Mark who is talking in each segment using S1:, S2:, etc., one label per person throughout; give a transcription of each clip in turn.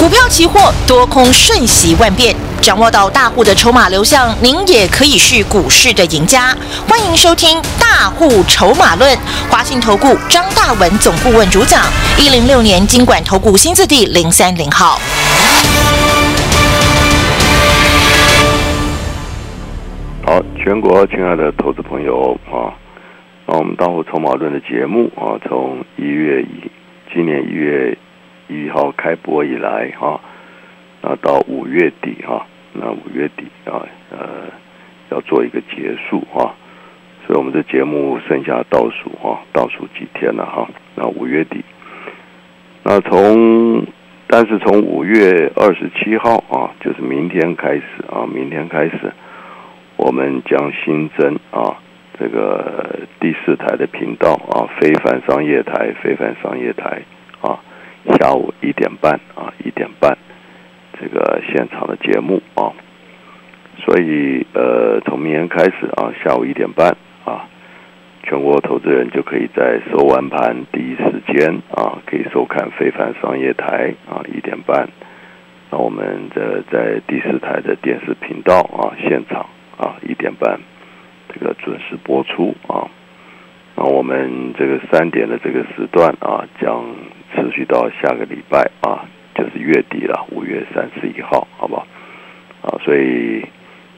S1: 股票期货多空瞬息万变，掌握到大户的筹码流向，您也可以是股市的赢家。欢迎收听《大户筹码论》，华信投顾张大文总顾问主讲，一零六年经管投顾新字第零三零号。
S2: 好，全国亲爱的投资朋友啊，那我们大户筹码论的节目啊，从一月一，今年一月。一号开播以来哈，那到五月底哈，那五月底啊呃要做一个结束哈，所以我们的节目剩下倒数哈，倒数几天了哈，那五月底，那从但是从五月二十七号啊，就是明天开始啊，明天开始我们将新增啊这个第四台的频道啊，非凡商业台，非凡商业台。下午一点半啊，一点半，这个现场的节目啊，所以呃，从明天开始啊，下午一点半啊，全国投资人就可以在收完盘第一时间啊，可以收看非凡商业台啊，一点半，那我们的在第四台的电视频道啊，现场啊，一点半，这个准时播出啊，那我们这个三点的这个时段啊，将。持续到下个礼拜啊，就是月底了，五月三十一号，好不好？啊，所以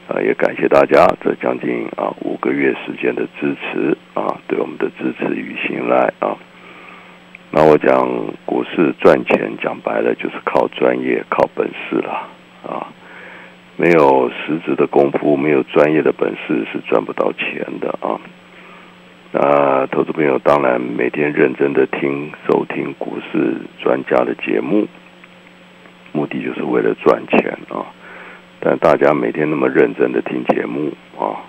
S2: 啊，也感谢大家这将近啊五个月时间的支持啊，对我们的支持与信赖啊。那我讲股市赚钱，讲白了就是靠专业、靠本事了啊。没有实质的功夫，没有专业的本事，是赚不到钱的啊。那投资朋友当然每天认真的听收听股市专家的节目，目的就是为了赚钱啊！但大家每天那么认真的听节目啊，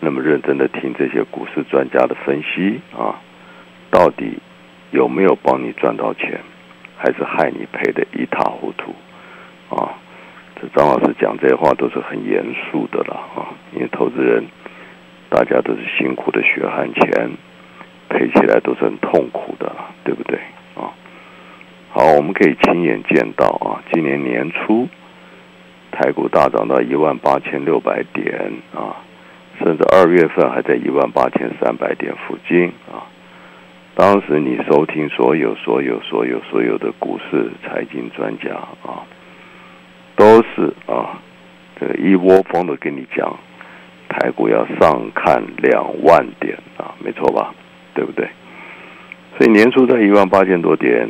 S2: 那么认真的听这些股市专家的分析啊，到底有没有帮你赚到钱，还是害你赔的一塌糊涂啊？这张老师讲这些话都是很严肃的了啊，因为投资人。大家都是辛苦的血汗钱，赔起来都是很痛苦的，对不对啊？好，我们可以亲眼见到啊，今年年初台股大涨到一万八千六百点啊，甚至二月份还在一万八千三百点附近啊。当时你收听所有、所有、所有、所有的股市财经专家啊，都是啊，这个一窝蜂的跟你讲。台股要上看两万点啊，没错吧？对不对？所以年初在一万八千多点，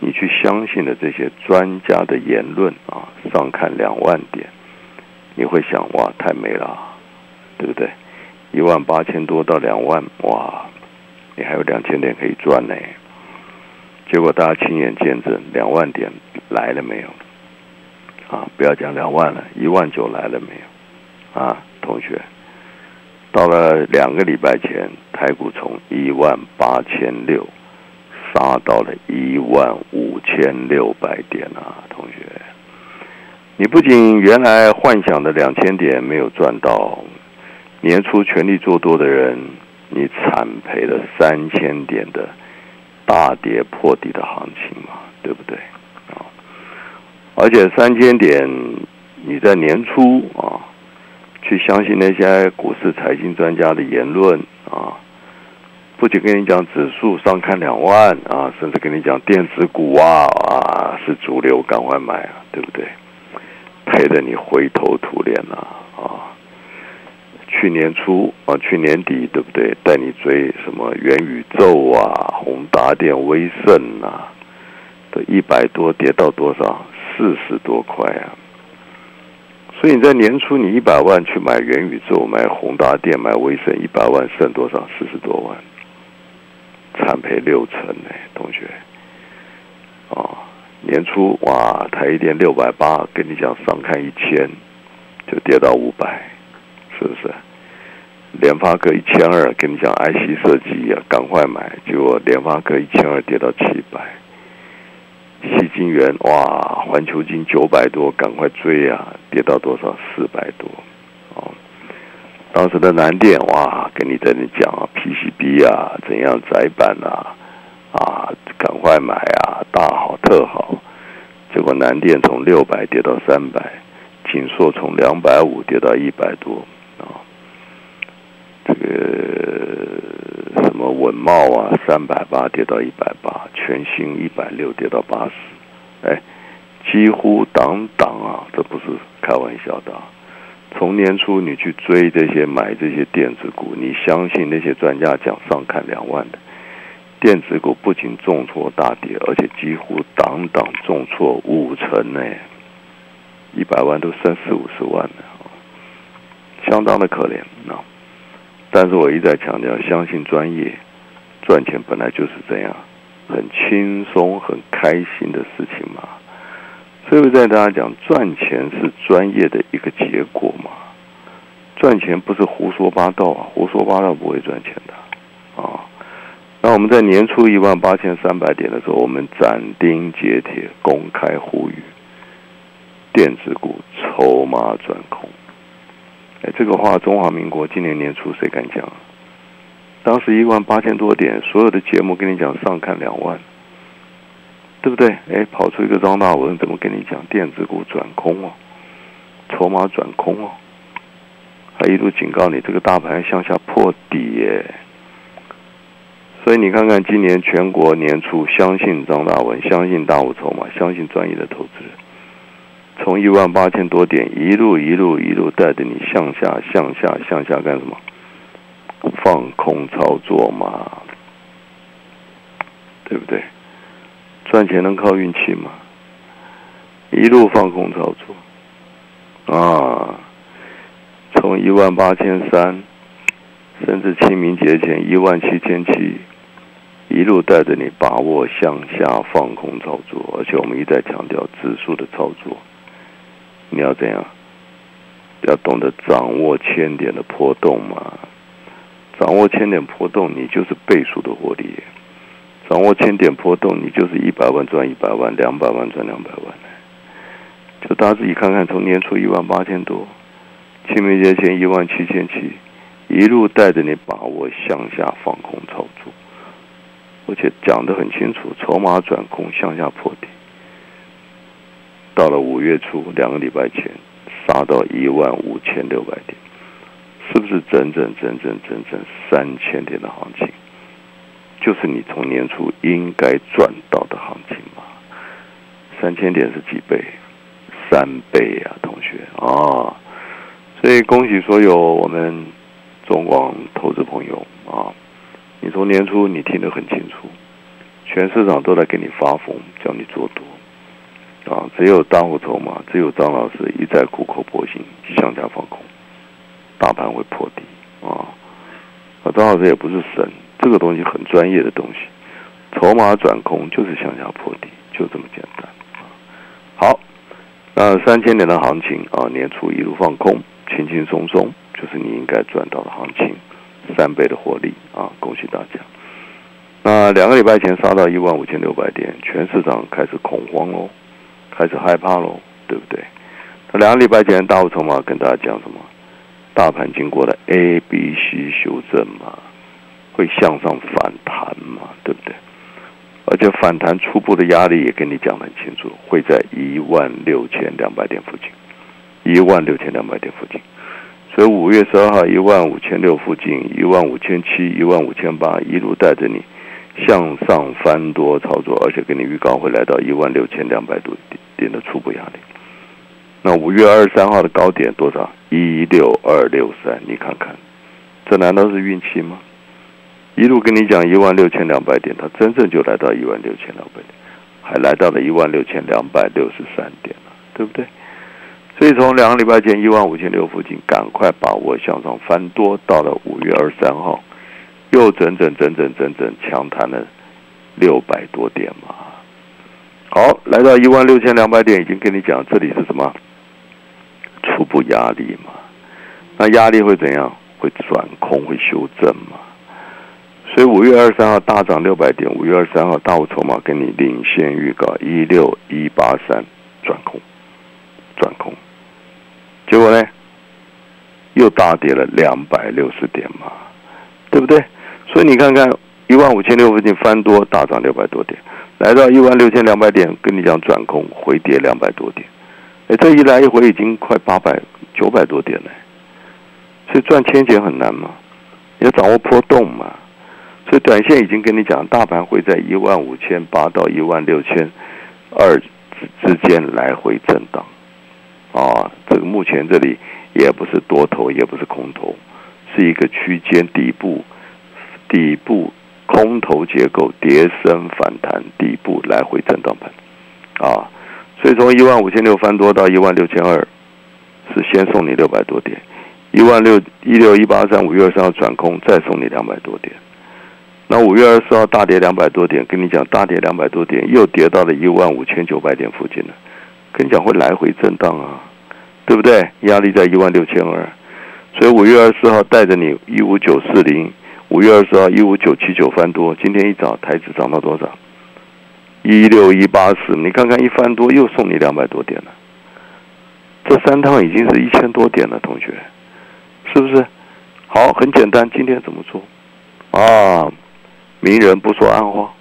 S2: 你去相信了这些专家的言论啊，上看两万点，你会想哇，太美了，对不对？一万八千多到两万，哇，你还有两千点可以赚呢。结果大家亲眼见证，两万点来了没有？啊，不要讲两万了，一万九来了没有？啊？同学，到了两个礼拜前，台股从一万八千六杀到了一万五千六百点啊！同学，你不仅原来幻想的两千点没有赚到，年初全力做多的人，你惨赔了三千点的大跌破底的行情嘛？对不对？啊！而且三千点你在年初啊。去相信那些股市财经专家的言论啊，不仅跟你讲指数上看两万啊，甚至跟你讲电子股啊啊是主流，赶快买啊，对不对？赔得你灰头土脸呐啊！去年初啊，去年底对不对？带你追什么元宇宙啊、宏达电、威盛啊，都一百多跌到多少？四十多块啊！所以你在年初，你一百万去买元宇宙、买宏达电、买威盛，一百万剩多少？四十多万，惨赔六成呢，同学。哦，年初哇，台电六百八，跟你讲上看一千，就跌到五百，是不是？联发科一千二，跟你讲 IC 设计啊，赶快买，结果联发科一千二跌到七百。细金元哇，环球金九百多，赶快追啊！跌到多少？四百多哦。当时的南电哇，跟你在那讲啊，PCB 啊，怎样窄板啊，啊，赶快买啊，大好特好。结果南电从六百跌到三百，锦硕从两百五跌到一百多，这个什么稳茂啊，三百八跌到一百八，全新一百六跌到八十，哎，几乎档档啊，这不是开玩笑的。从年初你去追这些买这些电子股，你相信那些专家讲上看两万的？电子股不仅重挫大跌，而且几乎档档重挫五成呢，一百万都三四五十万呢，相当的可怜啊！但是我一再强调，相信专业，赚钱本来就是这样，很轻松、很开心的事情嘛。所以我在大家讲，赚钱是专业的一个结果嘛，赚钱不是胡说八道啊，胡说八道不会赚钱的啊。那我们在年初一万八千三百点的时候，我们斩钉截铁公开呼吁，电子股筹码转空。哎，这个话中华民国今年年初谁敢讲？当时一万八千多点，所有的节目跟你讲上看两万，对不对？哎，跑出一个张大文，怎么跟你讲电子股转空哦，筹码转空哦，还一路警告你这个大盘向下破底耶。所以你看看，今年全国年初，相信张大文，相信大物筹码，相信专业的投资人，从一万八千多点一路一路一路带着你向下向下向下干什么？放空操作嘛，对不对？赚钱能靠运气吗？一路放空操作啊，从一万八千三，甚至清明节前一万七千七。一路带着你把握向下放空操作，而且我们一再强调指数的操作，你要怎样？要懂得掌握千点的波动嘛？掌握千点波动，你就是倍数的获利；掌握千点波动，你就是一百万赚一百万，两百万赚两百万。就大家自己看看，从年初一万八千多，清明节前一万七千七，一路带着你把握向下放空操作。而且讲得很清楚，筹码转空向下破底，到了五月初两个礼拜前杀到一万五千六百点，是不是整整整整整整三千点的行情？就是你从年初应该赚到的行情嘛？三千点是几倍？三倍啊，同学啊！所以恭喜所有我们中广投资朋友啊！你从年初你听得很清楚，全市场都在给你发疯，叫你做多，啊，只有大户筹码，只有张老师一再苦口婆心向下放空，大盘会破底啊！啊，张老师也不是神，这个东西很专业的东西，筹码转空就是向下破底，就这么简单。好，那三千点的行情啊，年初一路放空，轻轻松松就是你应该赚到的行情。三倍的获利啊！恭喜大家。那两个礼拜前杀到一万五千六百点，全市场开始恐慌喽，开始害怕喽，对不对？那两个礼拜前大户筹码跟大家讲什么？大盘经过了 A、B、C 修正嘛，会向上反弹嘛，对不对？而且反弹初步的压力也跟你讲得很清楚，会在一万六千两百点附近，一万六千两百点附近。所以五月十二号一万五千六附近，一万五千七、一万五千八，一路带着你向上翻多操作，而且给你预告会来到一万六千两百多点的初步压力。那五月二十三号的高点多少？一六二六三，你看看，这难道是运气吗？一路跟你讲一万六千两百点，它真正就来到一万六千两百点，还来到了一万六千两百六十三点了，对不对？所以从两个礼拜前一万五千六附近，赶快把握向上翻多，到了五月二十三号，又整整整整整整强弹了六百多点嘛。好，来到一万六千两百点，已经跟你讲这里是什么初步压力嘛？那压力会怎样？会转空，会修正嘛？所以五月二十三号大涨六百点，五月二十三号大五筹码跟你领先预告一六一八三转空，转空。结果呢，又大跌了两百六十点嘛，对不对？所以你看看一万五千六附近翻多大涨六百多点，来到一万六千两百点，跟你讲转空回跌两百多点，哎，这一来一回已经快八百九百多点了，所以赚千钱很难嘛，要掌握波动嘛，所以短线已经跟你讲，大盘会在一万五千八到一万六千二之之间来回震荡，啊，这个目前这里也不是多头，也不是空头，是一个区间底部，底部。空头结构跌升反弹底部来回震荡盘，啊，所以从一万五千六翻多到一万六千二，是先送你六百多点，一万六一六一八三五月二十号转空再送你两百多点，那五月二十号大跌两百多点，跟你讲大跌两百多点又跌到了一万五千九百点附近了，跟你讲会来回震荡啊，对不对？压力在一万六千二，所以五月二十号带着你一五九四零。五月二十号一五九七九翻多，今天一早台指涨到多少？一六一八四，你看看一翻多又送你两百多点了，这三趟已经是一千多点了，同学，是不是？好，很简单，今天怎么做？啊，明人不说暗话，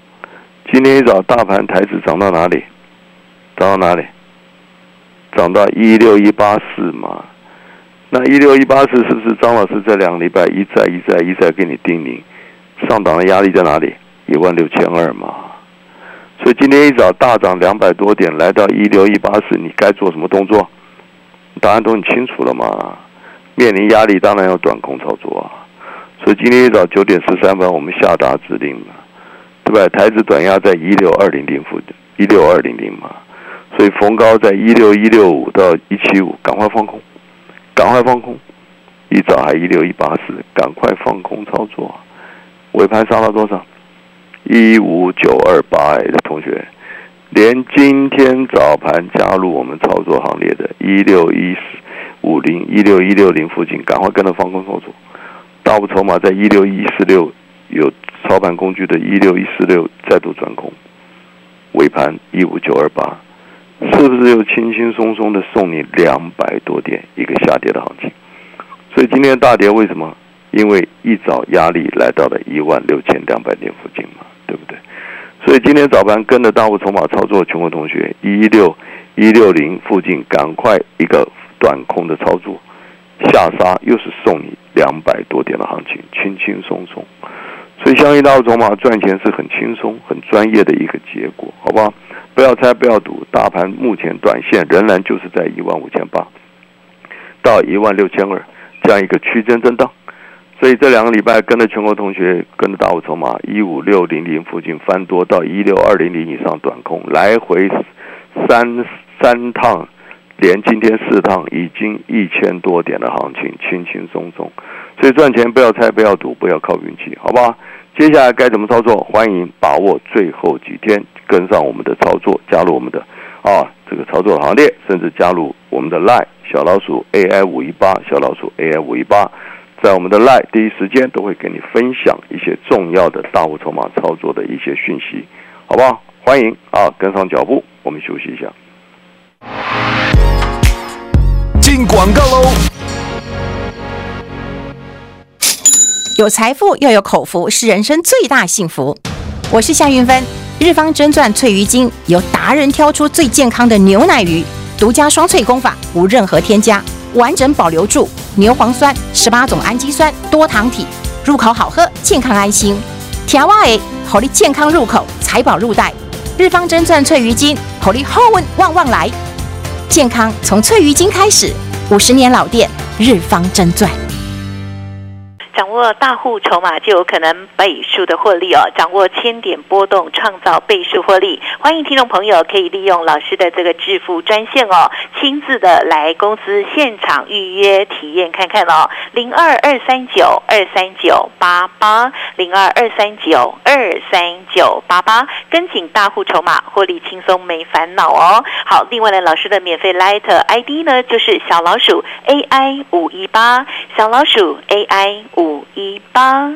S2: 今天一早大盘台指涨到哪里？涨到哪里？涨到一六一八四嘛。那一六一八四是不是张老师这两个礼拜一再一再一再给你叮咛，上档的压力在哪里？一万六千二嘛。所以今天一早大涨两百多点，来到一六一八四，你该做什么动作？答案都很清楚了嘛。面临压力，当然要短空操作啊。所以今天一早九点十三分，我们下达指令嘛，对吧？台子短压在一六二零零附近，一六二零零嘛。所以逢高在一六一六五到一七五，赶快放空。赶快放空，一早还一六一八四，赶快放空操作。尾盘杀到多少？一五九二八的同学，连今天早盘加入我们操作行列的，一六一四五零、一六一六零附近，赶快跟着放空操作。大部筹码在一六一四六，有操盘工具的，一六一四六再度转空。尾盘一五九二八。是不是又轻轻松松的送你两百多点一个下跌的行情？所以今天大跌为什么？因为一早压力来到了一万六千两百点附近嘛，对不对？所以今天早盘跟着大户筹码操作，全国同学一六一六零附近赶快一个短空的操作，下杀又是送你两百多点的行情，轻轻松松。所以相信大户筹码赚钱是很轻松、很专业的一个结果，好不好？不要猜，不要赌，大盘目前短线仍然就是在一万五千八到一万六千二这样一个区间震荡，所以这两个礼拜跟着全国同学跟着大户筹码一五六零零附近翻多到一六二零零以上短空，来回三三趟，连今天四趟已经一千多点的行情，轻轻松松，所以赚钱不要猜，不要赌，不要靠运气，好不好？接下来该怎么操作？欢迎把握最后几天。跟上我们的操作，加入我们的啊这个操作行列，甚至加入我们的 Line 小老鼠 AI 五一八小老鼠 AI 五一八，在我们的 Line 第一时间都会给你分享一些重要的大户筹码操作的一些讯息，好不好？欢迎啊，跟上脚步，我们休息一下。
S3: 进广告喽！
S4: 有财富又有口福，是人生最大幸福。我是夏云芬。日方真钻翠鱼精由达人挑出最健康的牛奶鱼，独家双萃工法，无任何添加，完整保留住牛磺酸、十八种氨基酸、多糖体，入口好喝，健康安心。调哇诶，好利健康入口，财宝入袋。日方真钻翠鱼精，好利好运旺旺来。健康从翠鱼精开始，五十年老店，日方真钻。
S1: 掌握大户筹码就有可能倍数的获利哦！掌握千点波动，创造倍数获利。欢迎听众朋友可以利用老师的这个致富专线哦，亲自的来公司现场预约体验看看哦。零二二三九二三九八八，零二二三九二三九八八，跟紧大户筹码，获利轻松没烦恼哦。好，另外呢，老师的免费 Light ID 呢，就是小老鼠 AI 五一八，小老鼠 AI 五。五一八，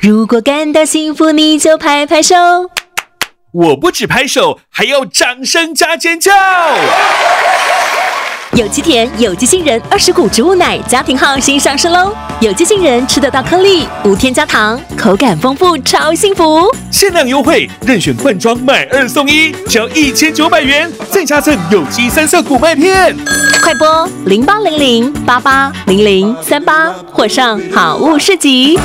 S5: 如果感到幸福，你就拍拍手。
S3: 我不止拍手，还要掌声加尖叫！
S5: 有机甜，有机杏仁，二十谷植物奶，家庭号新上市喽！有机杏仁吃得到颗粒，无添加糖，口感丰富，超幸福！
S3: 限量优惠，任选罐装买二送一，只要一千九百元，再加赠有机三色谷麦片。
S5: 快播零八零零八八零零三八，或上好物市集。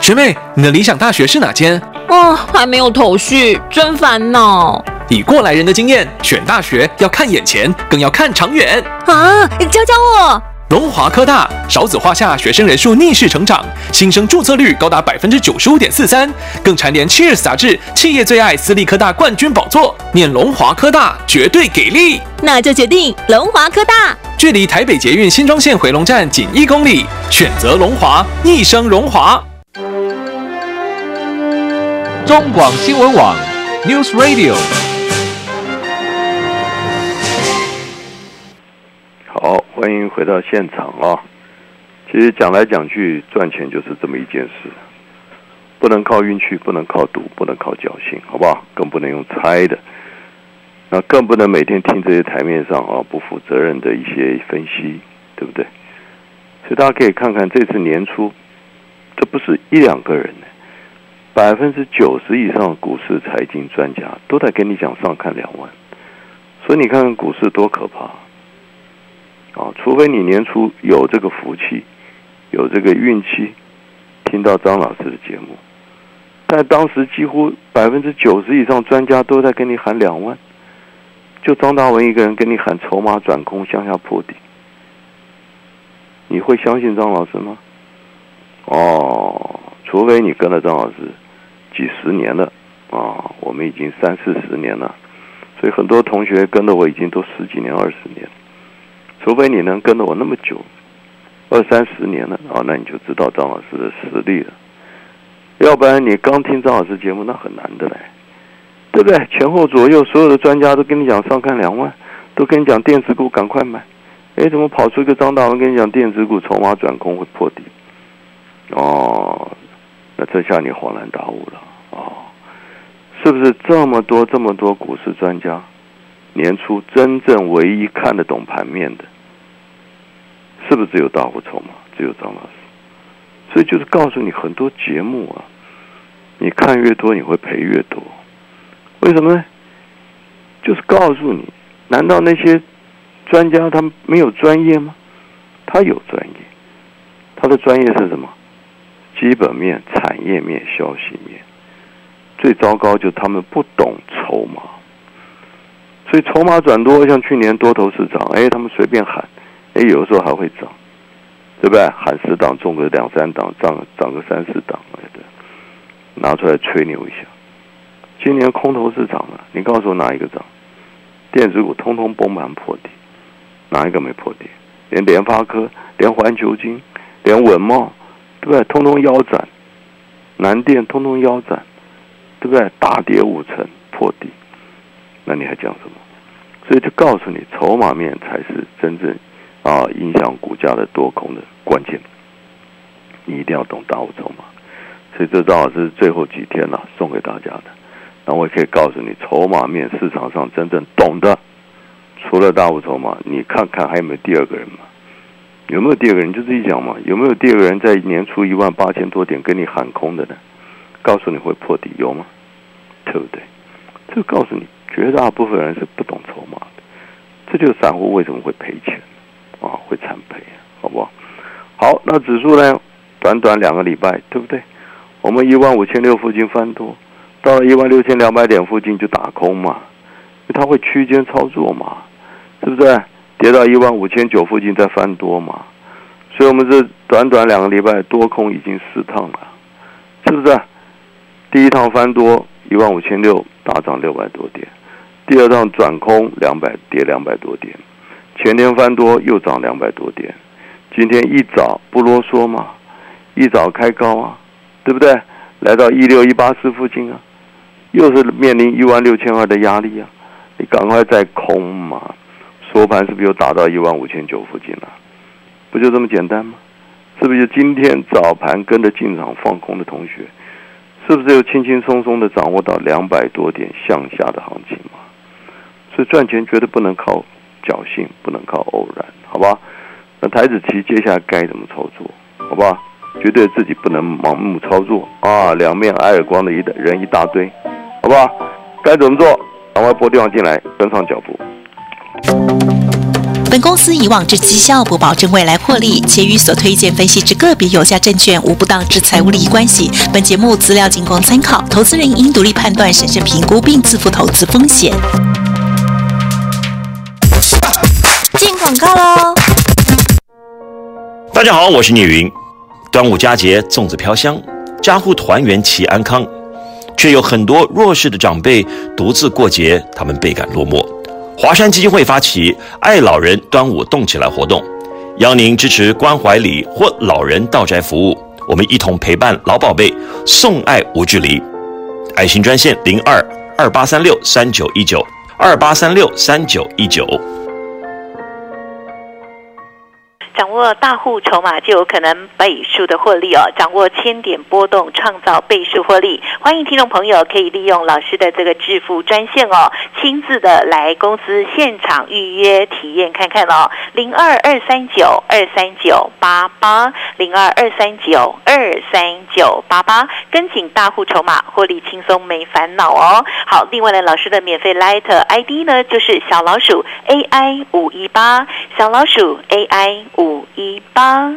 S6: 学妹，你的理想大学是哪间？
S5: 哦，还没有头绪，真烦恼
S6: 以过来人的经验，选大学要看眼前，更要看长远。
S5: 啊！教教我。
S6: 龙华科大少子化下学生人数逆势成长，新生注册率高达百分之九十五点四三，更蝉联《Cheers》杂志企业最爱私立科大冠军宝座。念龙华科大绝对给力，
S5: 那就决定龙华科大。
S6: 距离台北捷运新庄线回龙站仅一公里，选择龙华，一生荣华。
S3: 中广新闻网，News Radio。
S2: 好，欢迎回到现场啊！其实讲来讲去，赚钱就是这么一件事，不能靠运气，不能靠赌，不能靠侥幸，好不好？更不能用猜的，那更不能每天听这些台面上啊不负责任的一些分析，对不对？所以大家可以看看这次年初，这不是一两个人呢，百分之九十以上股市财经专家都在跟你讲上看两万，所以你看看股市多可怕。啊，除非你年初有这个福气，有这个运气，听到张老师的节目，但当时几乎百分之九十以上专家都在跟你喊两万，就张大文一个人跟你喊筹码转空向下破底，你会相信张老师吗？哦，除非你跟了张老师几十年了啊，我们已经三四十年了，所以很多同学跟了我已经都十几年、二十年。除非你能跟着我那么久，二三十年了啊，那你就知道张老师的实力了。要不然你刚听张老师节目，那很难的嘞，对不对？前后左右所有的专家都跟你讲上看两万，都跟你讲电子股赶快买。哎，怎么跑出一个张大文跟你讲电子股筹码转空会破底？哦，那这下你恍然大悟了哦，是不是这么多这么多股市专家，年初真正唯一看得懂盘面的？是不是只有大户筹码？只有张老师，所以就是告诉你很多节目啊，你看越多，你会赔越多。为什么呢？就是告诉你，难道那些专家他没有专业吗？他有专业，他的专业是什么？基本面、产业面、消息面。最糟糕就是他们不懂筹码，所以筹码转多，像去年多头市场，哎，他们随便喊。哎，有的时候还会涨，对不对？喊十档中个两三档，涨涨个三四档，对，拿出来吹牛一下。今年空头市场啊，你告诉我哪一个涨？电子股通通崩盘破底，哪一个没破底？连联发科、连环球金、连稳茂，对不对？通通腰斩，南电通通腰斩，对不对？大跌五成破底，那你还讲什么？所以就告诉你，筹码面才是真正。啊，影响股价的多空的关键，你一定要懂大五筹码。所以这正好是最后几天了，送给大家的。那我也可以告诉你，筹码面市场上真正懂的，除了大五筹码，你看看还有没有第二个人嘛？有没有第二个人？就自己讲嘛。有没有第二个人在年初一万八千多点跟你喊空的呢？告诉你会破底，有吗？对不对？这告诉你，绝大部分人是不懂筹码的。这就是散户为什么会赔钱。啊，会惨赔，好不好？好，那指数呢？短短两个礼拜，对不对？我们一万五千六附近翻多，到了一万六千两百点附近就打空嘛，因为它会区间操作嘛，是不是？跌到一万五千九附近再翻多嘛，所以我们这短短两个礼拜多空已经四趟了，是不是？第一趟翻多一万五千六，大涨六百多点；第二趟转空两百，跌两百多点；前天翻多又涨两百多点。今天一早不啰嗦嘛，一早开高啊，对不对？来到一六一八四附近啊，又是面临一万六千二的压力啊，你赶快再空嘛。收盘是不是又打到一万五千九附近了？不就这么简单吗？是不是就今天早盘跟着进场放空的同学，是不是又轻轻松松的掌握到两百多点向下的行情嘛？所以赚钱绝对不能靠侥幸，不能靠偶然，好吧？那台子期接下来该怎么操作？好吧？绝对自己不能盲目操作啊！两面挨耳光的一人一大堆，好不好？该怎么做？赶快拨电话进来，跟上脚步。
S1: 本公司以往之绩效不保证未来获利，且与所推荐分析之个别有价证券无不当之财务利益关系。本节目资料仅供参考，投资人应独立判断、审慎评估并自负投资风险。进广告喽！
S7: 大家好，我是聂云。端午佳节，粽子飘香，家户团圆齐安康，却有很多弱势的长辈独自过节，他们倍感落寞。华山基金会发起“爱老人端午动起来”活动，邀您支持关怀礼或老人到宅服务，我们一同陪伴老宝贝，送爱无距离。爱心专线零二二八三六三九一九二八三六三九一九。
S8: 掌握大户筹码就有可能倍数的获利哦！掌握千点波动，创造倍数获利。欢迎听众朋友可以利用老师的这个致富专线哦，亲自的来公司现场预约体验看看哦。零二二三九二三九八八零二二三九二三九八八，跟紧大户筹码，获利轻松没烦恼哦。好，另外呢，老师的免费 Light ID 呢就是小老鼠 AI 五一八，小老鼠 AI 五。五一八。